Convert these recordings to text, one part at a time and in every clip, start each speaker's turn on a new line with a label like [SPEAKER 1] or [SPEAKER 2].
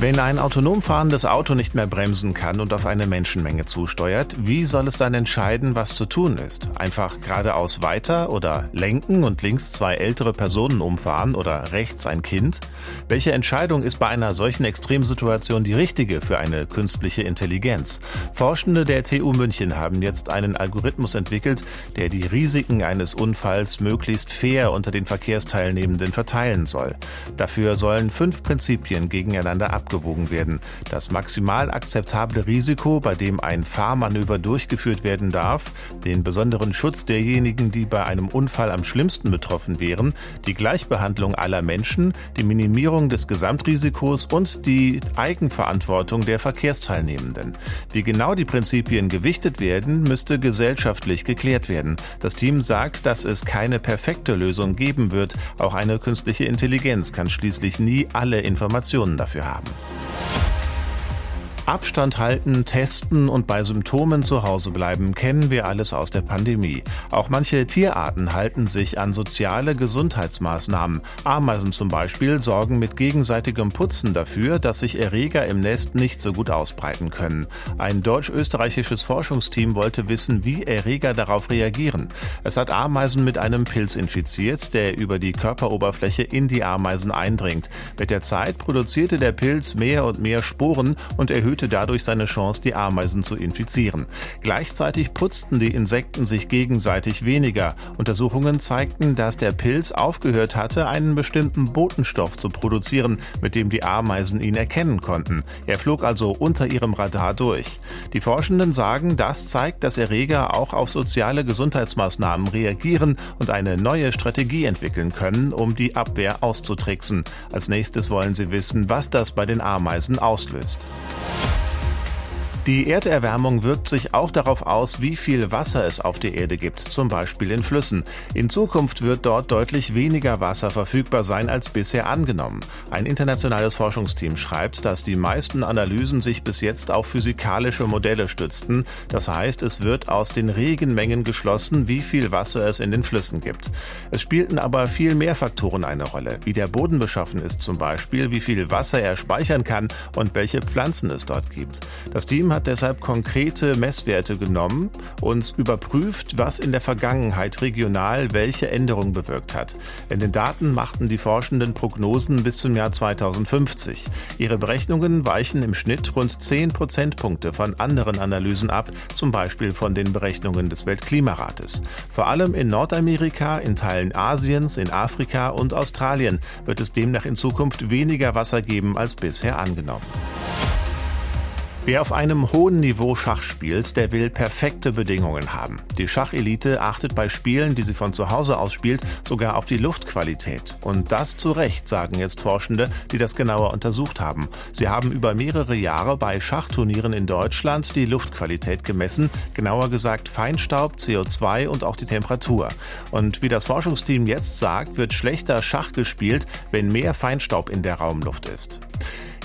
[SPEAKER 1] Wenn ein autonom fahrendes Auto nicht mehr bremsen kann und auf eine Menschenmenge zusteuert, wie soll es dann entscheiden, was zu tun ist? Einfach geradeaus weiter oder lenken und links zwei ältere Personen umfahren oder rechts ein Kind? Welche Entscheidung ist bei einer solchen Extremsituation die richtige für eine künstliche Intelligenz? Forschende der TU München haben jetzt einen Algorithmus entwickelt, der die Risiken eines Unfalls möglichst fair unter den Verkehrsteilnehmenden verteilen soll. Dafür sollen fünf Prinzipien gegeneinander abgewogen werden. Das maximal akzeptable Risiko, bei dem ein Fahrmanöver durchgeführt werden darf, den besonderen Schutz derjenigen, die bei einem Unfall am schlimmsten betroffen wären, die Gleichbehandlung aller Menschen, die Minimierung des Gesamtrisikos und die Eigenverantwortung der Verkehrsteilnehmenden. Wie genau die Prinzipien gewichtet werden, müsste gesellschaftlich geklärt werden. Das Team sagt, dass es keine perfekte Lösung geben wird. Auch eine künstliche Intelligenz kann schließlich nie alle Informationen dafür haben. えっ? Abstand halten, testen und bei Symptomen zu Hause bleiben, kennen wir alles aus der Pandemie. Auch manche Tierarten halten sich an soziale Gesundheitsmaßnahmen. Ameisen zum Beispiel sorgen mit gegenseitigem Putzen dafür, dass sich Erreger im Nest nicht so gut ausbreiten können. Ein deutsch-österreichisches Forschungsteam wollte wissen, wie Erreger darauf reagieren. Es hat Ameisen mit einem Pilz infiziert, der über die Körperoberfläche in die Ameisen eindringt. Mit der Zeit produzierte der Pilz mehr und mehr Sporen und erhöhte erhöhte dadurch seine Chance, die Ameisen zu infizieren. Gleichzeitig putzten die Insekten sich gegenseitig weniger. Untersuchungen zeigten, dass der Pilz aufgehört hatte, einen bestimmten Botenstoff zu produzieren, mit dem die Ameisen ihn erkennen konnten. Er flog also unter ihrem Radar durch. Die Forschenden sagen, das zeigt, dass Erreger auch auf soziale Gesundheitsmaßnahmen reagieren und eine neue Strategie entwickeln können, um die Abwehr auszutricksen. Als nächstes wollen sie wissen, was das bei den Ameisen auslöst. Die Erderwärmung wirkt sich auch darauf aus, wie viel Wasser es auf der Erde gibt, zum Beispiel in Flüssen. In Zukunft wird dort deutlich weniger Wasser verfügbar sein als bisher angenommen. Ein internationales Forschungsteam schreibt, dass die meisten Analysen sich bis jetzt auf physikalische Modelle stützten. Das heißt, es wird aus den Regenmengen geschlossen, wie viel Wasser es in den Flüssen gibt. Es spielten aber viel mehr Faktoren eine Rolle, wie der Boden beschaffen ist zum Beispiel, wie viel Wasser er speichern kann und welche Pflanzen es dort gibt. Das Team hat deshalb konkrete Messwerte genommen und überprüft, was in der Vergangenheit regional welche Änderungen bewirkt hat. In den Daten machten die Forschenden Prognosen bis zum Jahr 2050. Ihre Berechnungen weichen im Schnitt rund 10 Prozentpunkte von anderen Analysen ab, zum Beispiel von den Berechnungen des Weltklimarates. Vor allem in Nordamerika, in Teilen Asiens, in Afrika und Australien wird es demnach in Zukunft weniger Wasser geben als bisher angenommen. Wer auf einem hohen Niveau Schach spielt, der will perfekte Bedingungen haben. Die Schachelite achtet bei Spielen, die sie von zu Hause aus spielt, sogar auf die Luftqualität. Und das zu Recht, sagen jetzt Forschende, die das genauer untersucht haben. Sie haben über mehrere Jahre bei Schachturnieren in Deutschland die Luftqualität gemessen, genauer gesagt Feinstaub, CO2 und auch die Temperatur. Und wie das Forschungsteam jetzt sagt, wird schlechter Schach gespielt, wenn mehr Feinstaub in der Raumluft ist.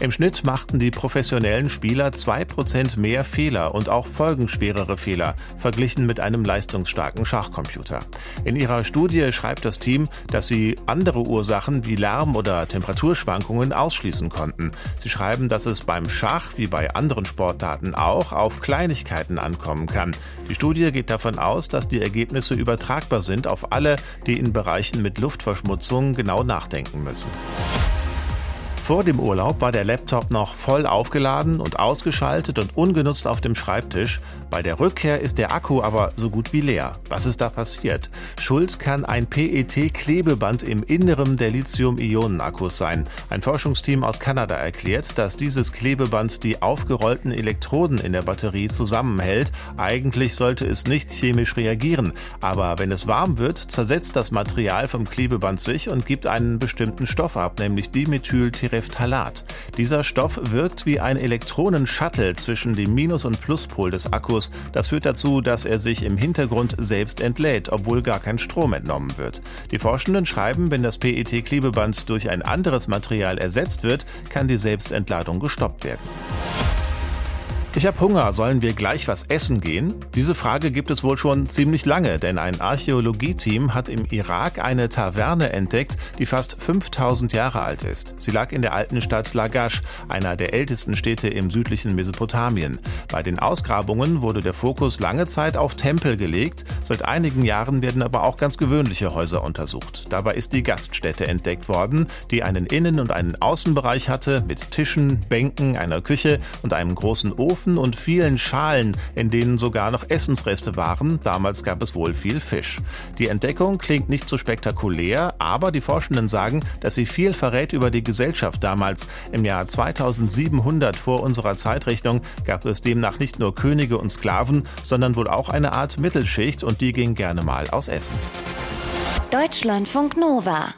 [SPEAKER 1] Im Schnitt machten die professionellen Spieler 2% mehr Fehler und auch folgenschwerere Fehler, verglichen mit einem leistungsstarken Schachcomputer. In ihrer Studie schreibt das Team, dass sie andere Ursachen wie Lärm oder Temperaturschwankungen ausschließen konnten. Sie schreiben, dass es beim Schach wie bei anderen Sportdaten auch auf Kleinigkeiten ankommen kann. Die Studie geht davon aus, dass die Ergebnisse übertragbar sind auf alle, die in Bereichen mit Luftverschmutzung genau nachdenken müssen. Vor dem Urlaub war der Laptop noch voll aufgeladen und ausgeschaltet und ungenutzt auf dem Schreibtisch. Bei der Rückkehr ist der Akku aber so gut wie leer. Was ist da passiert? Schuld kann ein PET-Klebeband im Inneren der Lithium-Ionen-Akkus sein. Ein Forschungsteam aus Kanada erklärt, dass dieses Klebeband die aufgerollten Elektroden in der Batterie zusammenhält. Eigentlich sollte es nicht chemisch reagieren, aber wenn es warm wird, zersetzt das Material vom Klebeband sich und gibt einen bestimmten Stoff ab, nämlich Dimethyltyresen. Tereftalat. Dieser Stoff wirkt wie ein Elektronenshuttle zwischen dem Minus- und Pluspol des Akkus. Das führt dazu, dass er sich im Hintergrund selbst entlädt, obwohl gar kein Strom entnommen wird. Die Forschenden schreiben, wenn das PET-Klebeband durch ein anderes Material ersetzt wird, kann die Selbstentladung gestoppt werden. Ich habe Hunger, sollen wir gleich was essen gehen? Diese Frage gibt es wohl schon ziemlich lange, denn ein Archäologieteam hat im Irak eine Taverne entdeckt, die fast 5000 Jahre alt ist. Sie lag in der alten Stadt Lagash, einer der ältesten Städte im südlichen Mesopotamien. Bei den Ausgrabungen wurde der Fokus lange Zeit auf Tempel gelegt, seit einigen Jahren werden aber auch ganz gewöhnliche Häuser untersucht. Dabei ist die Gaststätte entdeckt worden, die einen Innen- und einen Außenbereich hatte mit Tischen, Bänken, einer Küche und einem großen Ofen Ofen und vielen Schalen, in denen sogar noch Essensreste waren. Damals gab es wohl viel Fisch. Die Entdeckung klingt nicht so spektakulär, aber die Forschenden sagen, dass sie viel verrät über die Gesellschaft damals. Im Jahr 2700 vor unserer Zeitrechnung gab es demnach nicht nur Könige und Sklaven, sondern wohl auch eine Art Mittelschicht und die ging gerne mal aus Essen.
[SPEAKER 2] Deutschlandfunk Nova